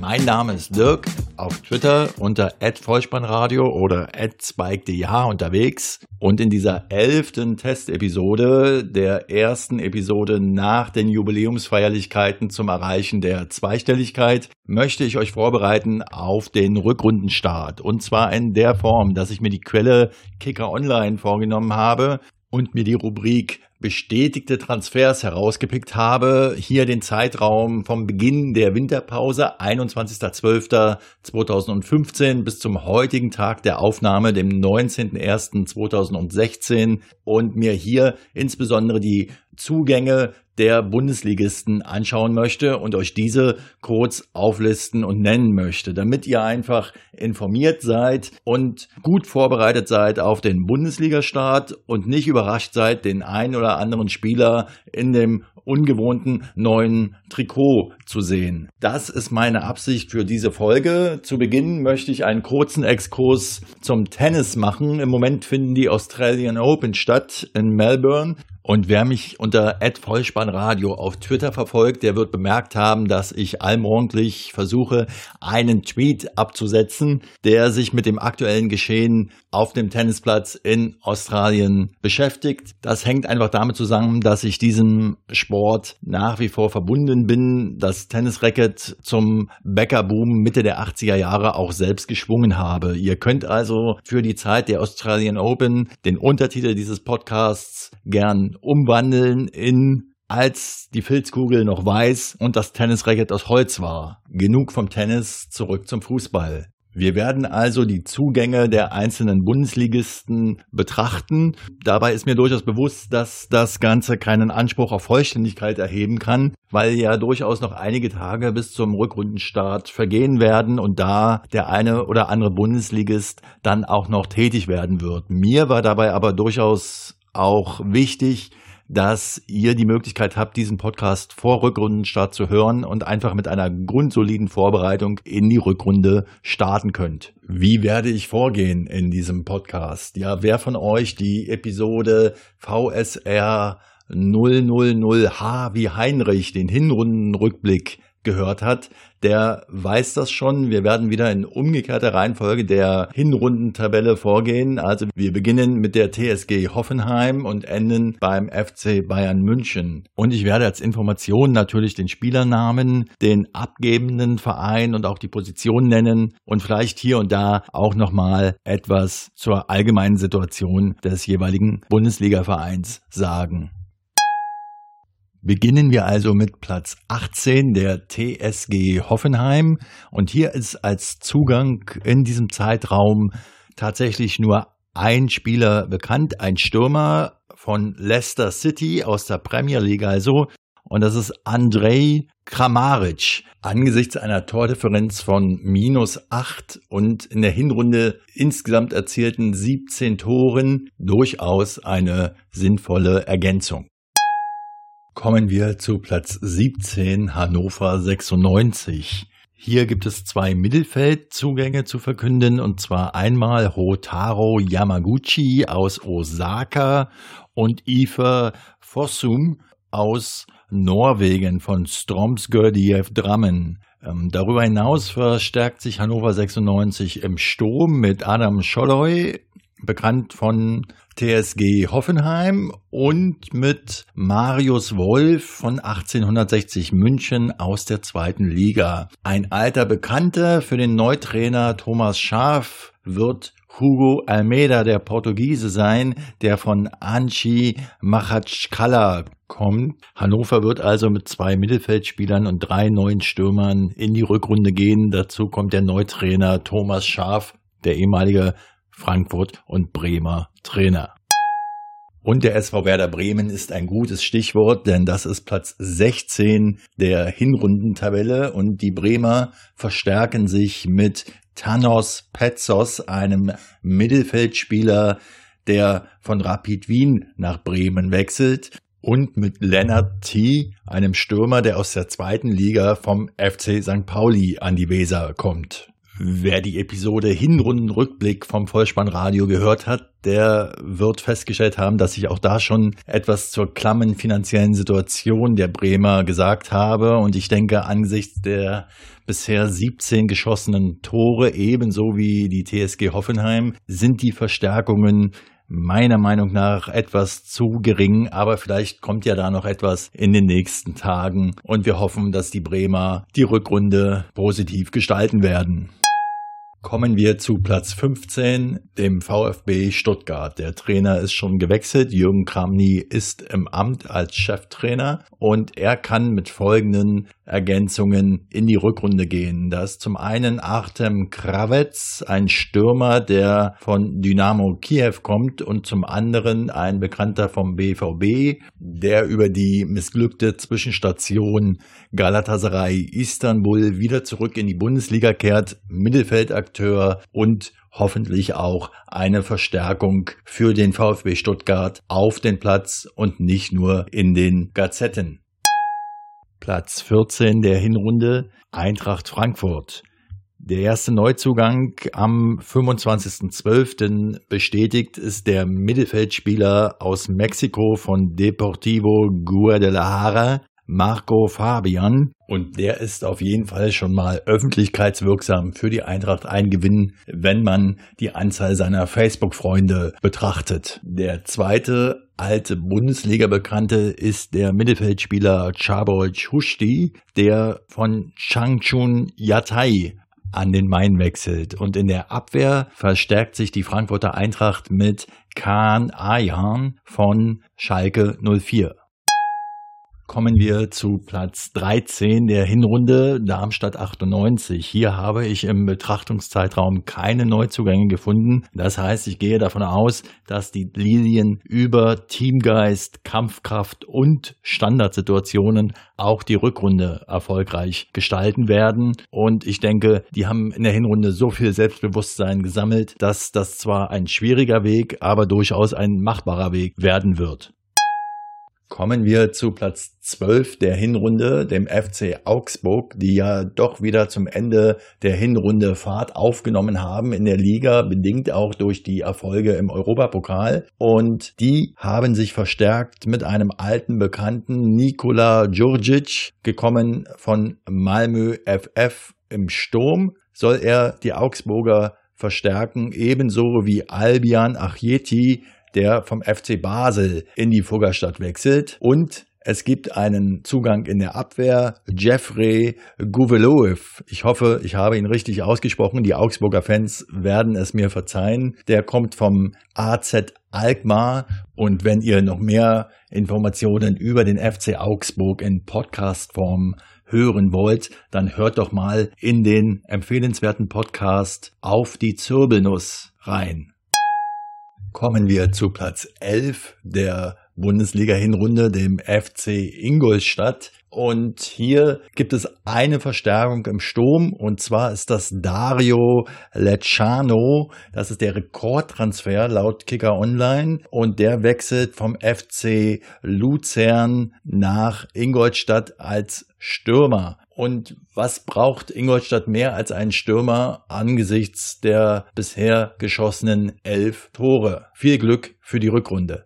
Mein Name ist Dirk, auf Twitter unter @vollspannradio oder @spike.dh unterwegs. Und in dieser elften Testepisode, der ersten Episode nach den Jubiläumsfeierlichkeiten zum Erreichen der Zweistelligkeit, möchte ich euch vorbereiten auf den Rückrundenstart. Und zwar in der Form, dass ich mir die Quelle Kicker Online vorgenommen habe und mir die Rubrik bestätigte Transfers herausgepickt habe. Hier den Zeitraum vom Beginn der Winterpause 21.12.2015 bis zum heutigen Tag der Aufnahme, dem 19.01.2016 und mir hier insbesondere die Zugänge der Bundesligisten anschauen möchte und euch diese kurz auflisten und nennen möchte, damit ihr einfach informiert seid und gut vorbereitet seid auf den Bundesligastart und nicht überrascht seid, den einen oder anderen Spieler in dem ungewohnten neuen Trikot zu sehen. Das ist meine Absicht für diese Folge. Zu Beginn möchte ich einen kurzen Exkurs zum Tennis machen. Im Moment finden die Australian Open statt in Melbourne. Und wer mich unter @vollspannradio auf Twitter verfolgt, der wird bemerkt haben, dass ich allmorgendlich versuche, einen Tweet abzusetzen, der sich mit dem aktuellen Geschehen auf dem Tennisplatz in Australien beschäftigt. Das hängt einfach damit zusammen, dass ich diesem Sport nach wie vor verbunden bin, das Tennisracket zum Bäckerboom Mitte der 80er Jahre auch selbst geschwungen habe. Ihr könnt also für die Zeit der Australian Open den Untertitel dieses Podcasts gern umwandeln in als die Filzkugel noch weiß und das Tennisracket aus Holz war. Genug vom Tennis, zurück zum Fußball. Wir werden also die Zugänge der einzelnen Bundesligisten betrachten. Dabei ist mir durchaus bewusst, dass das Ganze keinen Anspruch auf Vollständigkeit erheben kann, weil ja durchaus noch einige Tage bis zum Rückrundenstart vergehen werden und da der eine oder andere Bundesligist dann auch noch tätig werden wird. Mir war dabei aber durchaus auch wichtig, dass ihr die Möglichkeit habt, diesen Podcast vor Rückrundenstart zu hören und einfach mit einer grundsoliden Vorbereitung in die Rückrunde starten könnt. Wie werde ich vorgehen in diesem Podcast? Ja, wer von euch die Episode VSR 000H wie Heinrich, den Hinrundenrückblick gehört hat, der weiß das schon. Wir werden wieder in umgekehrter Reihenfolge der Hinrundentabelle vorgehen. Also wir beginnen mit der TSG Hoffenheim und enden beim FC Bayern München. Und ich werde als Information natürlich den Spielernamen, den abgebenden Verein und auch die Position nennen und vielleicht hier und da auch nochmal etwas zur allgemeinen Situation des jeweiligen Bundesligavereins sagen. Beginnen wir also mit Platz 18 der TSG Hoffenheim. Und hier ist als Zugang in diesem Zeitraum tatsächlich nur ein Spieler bekannt, ein Stürmer von Leicester City aus der Premier League also. Und das ist Andrei Kramaric. Angesichts einer Tordifferenz von minus 8 und in der Hinrunde insgesamt erzielten 17 Toren durchaus eine sinnvolle Ergänzung. Kommen wir zu Platz 17 Hannover 96. Hier gibt es zwei Mittelfeldzugänge zu verkünden und zwar einmal Hotaro Yamaguchi aus Osaka und Ife Fossum aus Norwegen von Stromsgördiev Drammen. Ähm, darüber hinaus verstärkt sich Hannover 96 im Sturm mit Adam Scholloy, bekannt von TSG Hoffenheim und mit Marius Wolf von 1860 München aus der zweiten Liga. Ein alter Bekannter für den Neutrainer Thomas Schaaf wird Hugo Almeida, der Portugiese sein, der von Anchi Machatschkala kommt. Hannover wird also mit zwei Mittelfeldspielern und drei neuen Stürmern in die Rückrunde gehen. Dazu kommt der Neutrainer Thomas Schaaf, der ehemalige Frankfurt und Bremer Trainer. Und der SV Werder Bremen ist ein gutes Stichwort, denn das ist Platz 16 der Hinrundentabelle und die Bremer verstärken sich mit Thanos Petzos, einem Mittelfeldspieler, der von Rapid Wien nach Bremen wechselt und mit Leonard T., einem Stürmer, der aus der zweiten Liga vom FC St. Pauli an die Weser kommt. Wer die Episode Hinrundenrückblick vom Vollspannradio gehört hat, der wird festgestellt haben, dass ich auch da schon etwas zur klammen finanziellen Situation der Bremer gesagt habe. Und ich denke, angesichts der bisher 17 geschossenen Tore, ebenso wie die TSG Hoffenheim, sind die Verstärkungen meiner Meinung nach etwas zu gering, aber vielleicht kommt ja da noch etwas in den nächsten Tagen und wir hoffen, dass die Bremer die Rückrunde positiv gestalten werden. Kommen wir zu Platz 15, dem VfB Stuttgart. Der Trainer ist schon gewechselt. Jürgen Kramny ist im Amt als Cheftrainer und er kann mit folgenden Ergänzungen in die Rückrunde gehen. Das ist zum einen Artem Kravets, ein Stürmer, der von Dynamo Kiew kommt und zum anderen ein Bekannter vom BVB, der über die missglückte Zwischenstation Galatasaray Istanbul wieder zurück in die Bundesliga kehrt, Mittelfeldakteur und hoffentlich auch eine Verstärkung für den VfB Stuttgart auf den Platz und nicht nur in den Gazetten. Platz 14 der Hinrunde Eintracht Frankfurt. Der erste Neuzugang am 25.12. bestätigt ist der Mittelfeldspieler aus Mexiko von Deportivo Guadalajara, Marco Fabian. Und der ist auf jeden Fall schon mal öffentlichkeitswirksam für die Eintracht ein Gewinn, wenn man die Anzahl seiner Facebook-Freunde betrachtet. Der zweite alte Bundesliga-Bekannte ist der Mittelfeldspieler Chabol Chushti, der von Changchun Yatai an den Main wechselt. Und in der Abwehr verstärkt sich die Frankfurter Eintracht mit Khan Ayan von Schalke 04 kommen wir zu Platz 13 der Hinrunde Darmstadt 98. Hier habe ich im Betrachtungszeitraum keine Neuzugänge gefunden. Das heißt, ich gehe davon aus, dass die Lilien über Teamgeist, Kampfkraft und Standardsituationen auch die Rückrunde erfolgreich gestalten werden. Und ich denke, die haben in der Hinrunde so viel Selbstbewusstsein gesammelt, dass das zwar ein schwieriger Weg, aber durchaus ein machbarer Weg werden wird. Kommen wir zu Platz 12 der Hinrunde, dem FC Augsburg, die ja doch wieder zum Ende der Hinrunde Fahrt aufgenommen haben in der Liga, bedingt auch durch die Erfolge im Europapokal. Und die haben sich verstärkt mit einem alten Bekannten, Nikola Djurdjic, gekommen von Malmö FF im Sturm, soll er die Augsburger verstärken, ebenso wie Albian Achjeti, der vom FC Basel in die Fuggerstadt wechselt. Und es gibt einen Zugang in der Abwehr. Jeffrey Gouveloev. Ich hoffe, ich habe ihn richtig ausgesprochen. Die Augsburger Fans werden es mir verzeihen. Der kommt vom AZ Alkmaar. Und wenn ihr noch mehr Informationen über den FC Augsburg in Podcastform hören wollt, dann hört doch mal in den empfehlenswerten Podcast auf die Zirbelnuss rein kommen wir zu Platz 11 der Bundesliga-Hinrunde, dem FC Ingolstadt. Und hier gibt es eine Verstärkung im Sturm und zwar ist das Dario Lecciano. Das ist der Rekordtransfer laut Kicker Online und der wechselt vom FC Luzern nach Ingolstadt als Stürmer. Und was braucht Ingolstadt mehr als einen Stürmer angesichts der bisher geschossenen elf Tore? Viel Glück für die Rückrunde.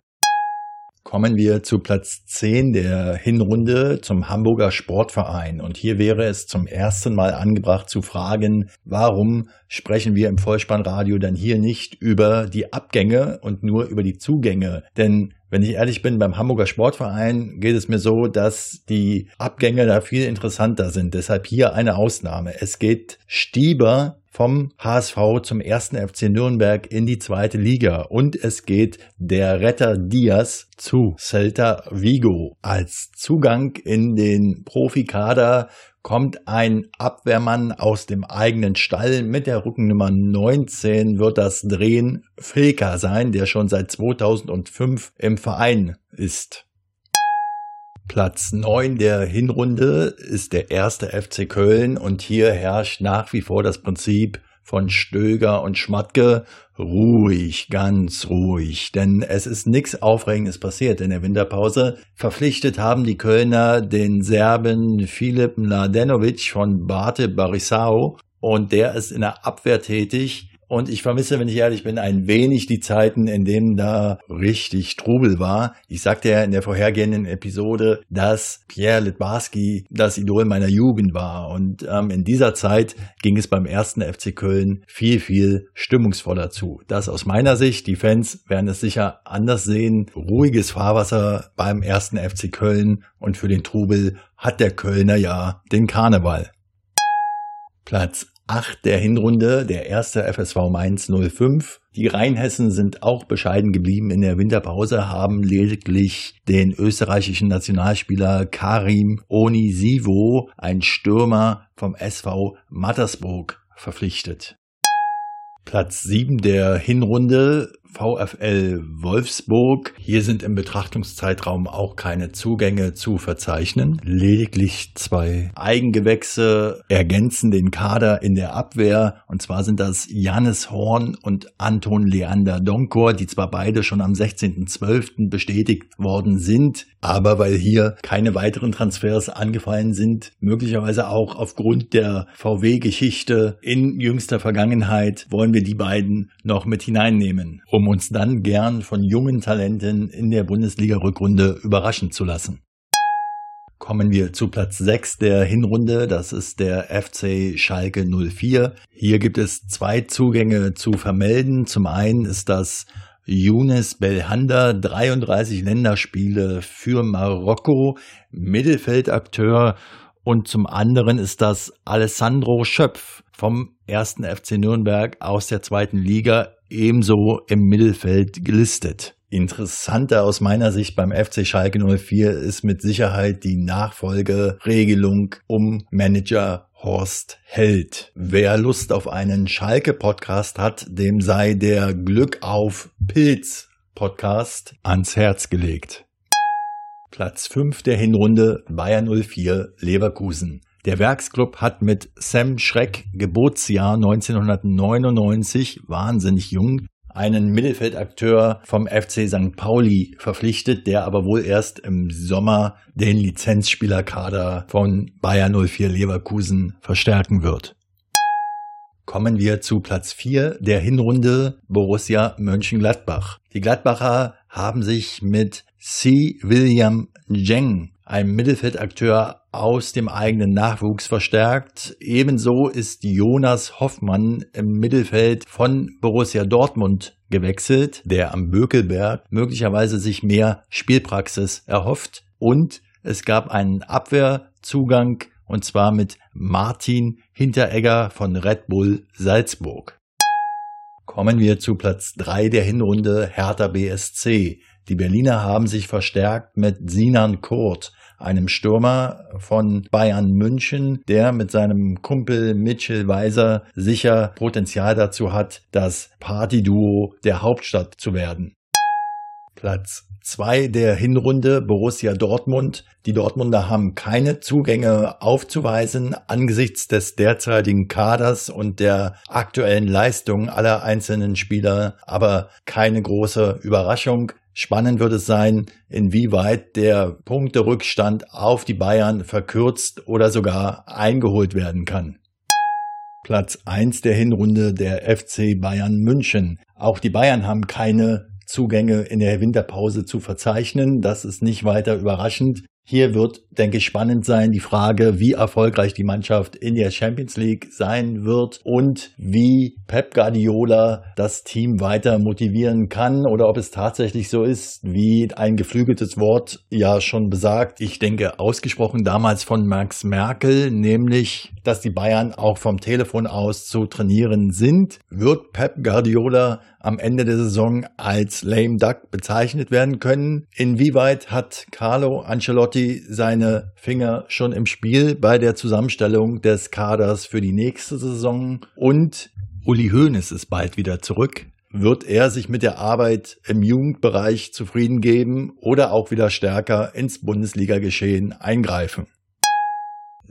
Kommen wir zu Platz 10 der Hinrunde zum Hamburger Sportverein. Und hier wäre es zum ersten Mal angebracht zu fragen, warum sprechen wir im Vollspannradio dann hier nicht über die Abgänge und nur über die Zugänge? Denn wenn ich ehrlich bin, beim Hamburger Sportverein geht es mir so, dass die Abgänge da viel interessanter sind. Deshalb hier eine Ausnahme. Es geht Stieber vom HSV zum ersten FC Nürnberg in die zweite Liga und es geht der Retter Diaz zu Celta Vigo. Als Zugang in den Profikader kommt ein Abwehrmann aus dem eigenen Stall mit der Rückennummer 19 wird das Drehen Filka sein, der schon seit 2005 im Verein ist. Platz 9 der Hinrunde ist der erste FC Köln und hier herrscht nach wie vor das Prinzip von Stöger und Schmatke. Ruhig, ganz ruhig, denn es ist nichts Aufregendes passiert in der Winterpause. Verpflichtet haben die Kölner den Serben Filip Mladenovic von Bate Barisao und der ist in der Abwehr tätig. Und ich vermisse, wenn ich ehrlich bin, ein wenig die Zeiten, in denen da richtig Trubel war. Ich sagte ja in der vorhergehenden Episode, dass Pierre Litbarski das Idol meiner Jugend war. Und ähm, in dieser Zeit ging es beim ersten FC Köln viel, viel stimmungsvoller zu. Das aus meiner Sicht. Die Fans werden es sicher anders sehen. Ruhiges Fahrwasser beim ersten FC Köln. Und für den Trubel hat der Kölner ja den Karneval. Platz 8 der Hinrunde, der erste FSV Mainz 05. Die Rheinhessen sind auch bescheiden geblieben in der Winterpause, haben lediglich den österreichischen Nationalspieler Karim Onisivo, ein Stürmer vom SV Mattersburg, verpflichtet. Platz 7 der Hinrunde VfL Wolfsburg. Hier sind im Betrachtungszeitraum auch keine Zugänge zu verzeichnen. Lediglich zwei Eigengewächse ergänzen den Kader in der Abwehr. Und zwar sind das Jannis Horn und Anton Leander Donkor, die zwar beide schon am 16.12. bestätigt worden sind, aber weil hier keine weiteren Transfers angefallen sind, möglicherweise auch aufgrund der VW-Geschichte in jüngster Vergangenheit, wollen wir die beiden noch mit hineinnehmen, um uns dann gern von jungen Talenten in der Bundesliga-Rückrunde überraschen zu lassen. Kommen wir zu Platz 6 der Hinrunde. Das ist der FC Schalke 04. Hier gibt es zwei Zugänge zu vermelden. Zum einen ist das Younes Belhanda, 33 Länderspiele für Marokko, Mittelfeldakteur und zum anderen ist das Alessandro Schöpf vom ersten FC Nürnberg aus der zweiten Liga ebenso im Mittelfeld gelistet. Interessanter aus meiner Sicht beim FC Schalke 04 ist mit Sicherheit die Nachfolgeregelung um Manager Horst Held. Wer Lust auf einen Schalke-Podcast hat, dem sei der Glück auf Pilz Podcast ans Herz gelegt. Platz 5 der Hinrunde Bayern 04 Leverkusen. Der Werksclub hat mit Sam Schreck Geburtsjahr 1999, wahnsinnig jung, einen Mittelfeldakteur vom FC St. Pauli verpflichtet, der aber wohl erst im Sommer den Lizenzspielerkader von Bayern 04 Leverkusen verstärken wird. Kommen wir zu Platz 4 der Hinrunde Borussia Mönchengladbach. Die Gladbacher haben sich mit C. William Jeng ein Mittelfeldakteur aus dem eigenen Nachwuchs verstärkt. Ebenso ist Jonas Hoffmann im Mittelfeld von Borussia Dortmund gewechselt, der am Bökelberg möglicherweise sich mehr Spielpraxis erhofft. Und es gab einen Abwehrzugang und zwar mit Martin Hinteregger von Red Bull Salzburg. Kommen wir zu Platz 3 der Hinrunde Hertha BSC. Die Berliner haben sich verstärkt mit Sinan Kurt, einem Stürmer von Bayern München, der mit seinem Kumpel Mitchell Weiser sicher Potenzial dazu hat, das Partyduo der Hauptstadt zu werden. Platz 2 der Hinrunde Borussia Dortmund. Die Dortmunder haben keine Zugänge aufzuweisen angesichts des derzeitigen Kaders und der aktuellen Leistung aller einzelnen Spieler, aber keine große Überraschung. Spannend wird es sein, inwieweit der Punkterückstand auf die Bayern verkürzt oder sogar eingeholt werden kann. Platz 1 der Hinrunde der FC Bayern München. Auch die Bayern haben keine Zugänge in der Winterpause zu verzeichnen. Das ist nicht weiter überraschend. Hier wird, denke ich, spannend sein die Frage, wie erfolgreich die Mannschaft in der Champions League sein wird und wie Pep Guardiola das Team weiter motivieren kann oder ob es tatsächlich so ist, wie ein geflügeltes Wort ja schon besagt. Ich denke, ausgesprochen damals von Max Merkel, nämlich, dass die Bayern auch vom Telefon aus zu trainieren sind. Wird Pep Guardiola am Ende der Saison als lame duck bezeichnet werden können? Inwieweit hat Carlo Ancelotti seine Finger schon im Spiel bei der Zusammenstellung des Kaders für die nächste Saison? Und Uli Hoeneß ist bald wieder zurück. Wird er sich mit der Arbeit im Jugendbereich zufrieden geben oder auch wieder stärker ins Bundesliga-Geschehen eingreifen?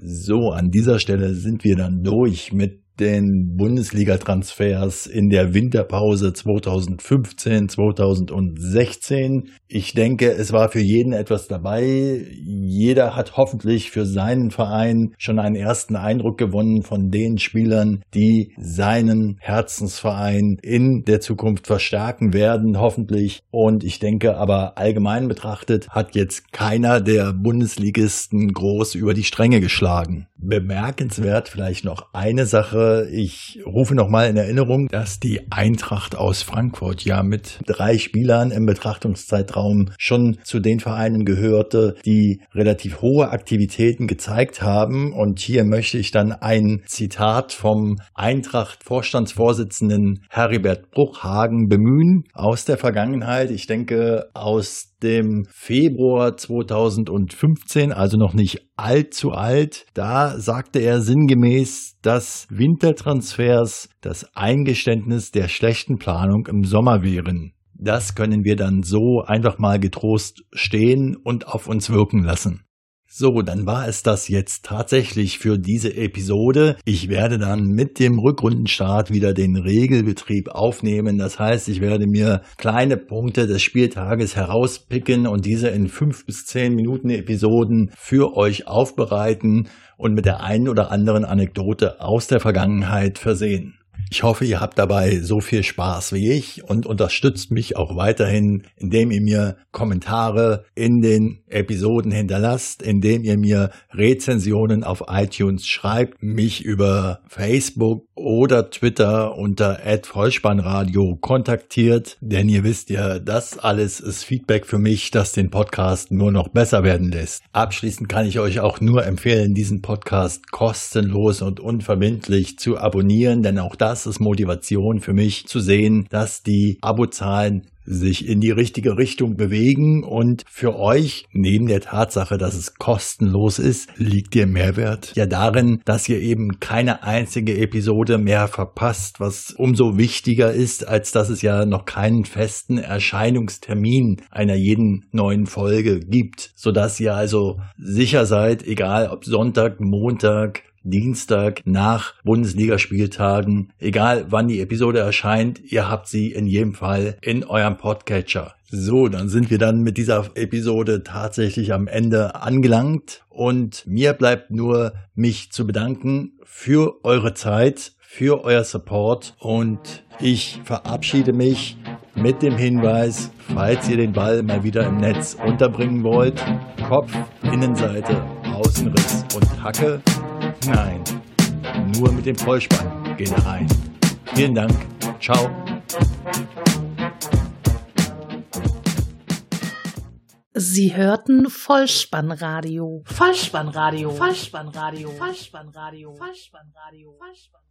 So, an dieser Stelle sind wir dann durch mit den Bundesliga-Transfers in der Winterpause 2015, 2016. Ich denke, es war für jeden etwas dabei. Jeder hat hoffentlich für seinen Verein schon einen ersten Eindruck gewonnen von den Spielern, die seinen Herzensverein in der Zukunft verstärken werden, hoffentlich. Und ich denke aber allgemein betrachtet hat jetzt keiner der Bundesligisten groß über die Stränge geschlagen. Bemerkenswert vielleicht noch eine Sache. Ich rufe noch mal in Erinnerung, dass die Eintracht aus Frankfurt ja mit drei Spielern im Betrachtungszeitraum schon zu den Vereinen gehörte, die relativ hohe Aktivitäten gezeigt haben. Und hier möchte ich dann ein Zitat vom Eintracht-Vorstandsvorsitzenden Heribert Bruchhagen bemühen aus der Vergangenheit. Ich denke, aus dem Februar 2015, also noch nicht allzu alt. Da sagte er sinngemäß, dass Wintertransfers das Eingeständnis der schlechten Planung im Sommer wären. Das können wir dann so einfach mal getrost stehen und auf uns wirken lassen. So, dann war es das jetzt tatsächlich für diese Episode. Ich werde dann mit dem Rückrundenstart wieder den Regelbetrieb aufnehmen. Das heißt, ich werde mir kleine Punkte des Spieltages herauspicken und diese in fünf bis zehn Minuten Episoden für euch aufbereiten und mit der einen oder anderen Anekdote aus der Vergangenheit versehen. Ich hoffe, ihr habt dabei so viel Spaß wie ich und unterstützt mich auch weiterhin, indem ihr mir Kommentare in den Episoden hinterlasst, indem ihr mir Rezensionen auf iTunes schreibt, mich über Facebook oder Twitter unter @vollspannradio kontaktiert, denn ihr wisst ja, das alles ist Feedback für mich, das den Podcast nur noch besser werden lässt. Abschließend kann ich euch auch nur empfehlen, diesen Podcast kostenlos und unverbindlich zu abonnieren, denn auch das ist Motivation für mich zu sehen, dass die Abozahlen sich in die richtige Richtung bewegen. Und für euch, neben der Tatsache, dass es kostenlos ist, liegt der Mehrwert ja darin, dass ihr eben keine einzige Episode mehr verpasst, was umso wichtiger ist, als dass es ja noch keinen festen Erscheinungstermin einer jeden neuen Folge gibt, sodass ihr also sicher seid, egal ob Sonntag, Montag, Dienstag nach Bundesligaspieltagen. Egal wann die Episode erscheint, ihr habt sie in jedem Fall in eurem Podcatcher. So, dann sind wir dann mit dieser Episode tatsächlich am Ende angelangt und mir bleibt nur mich zu bedanken für eure Zeit, für euer Support und ich verabschiede mich mit dem Hinweis, falls ihr den Ball mal wieder im Netz unterbringen wollt, Kopf, Innenseite, Außenriss und Hacke Nein, nur mit dem Vollspann geht er rein. Vielen Dank. Ciao. Sie hörten Vollspannradio. Vollspannradio. Vollspannradio. Vollspannradio. Vollspannradio. Vollspannradio. Vollspannradio.